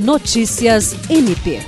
Notícias MP.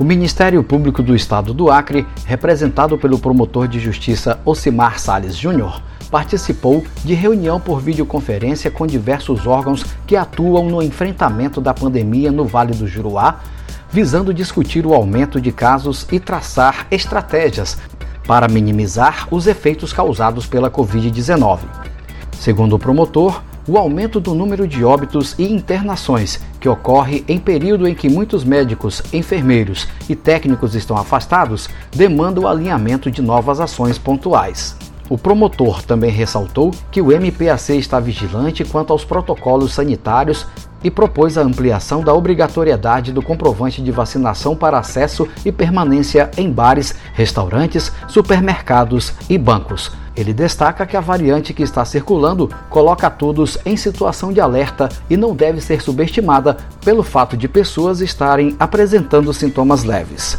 O Ministério Público do Estado do Acre, representado pelo promotor de justiça Ocimar Sales Júnior, participou de reunião por videoconferência com diversos órgãos que atuam no enfrentamento da pandemia no Vale do Juruá, visando discutir o aumento de casos e traçar estratégias para minimizar os efeitos causados pela Covid-19. Segundo o promotor, o aumento do número de óbitos e internações, que ocorre em período em que muitos médicos, enfermeiros e técnicos estão afastados, demanda o alinhamento de novas ações pontuais. O promotor também ressaltou que o MPAC está vigilante quanto aos protocolos sanitários e propôs a ampliação da obrigatoriedade do comprovante de vacinação para acesso e permanência em bares, restaurantes, supermercados e bancos. Ele destaca que a variante que está circulando coloca todos em situação de alerta e não deve ser subestimada pelo fato de pessoas estarem apresentando sintomas leves.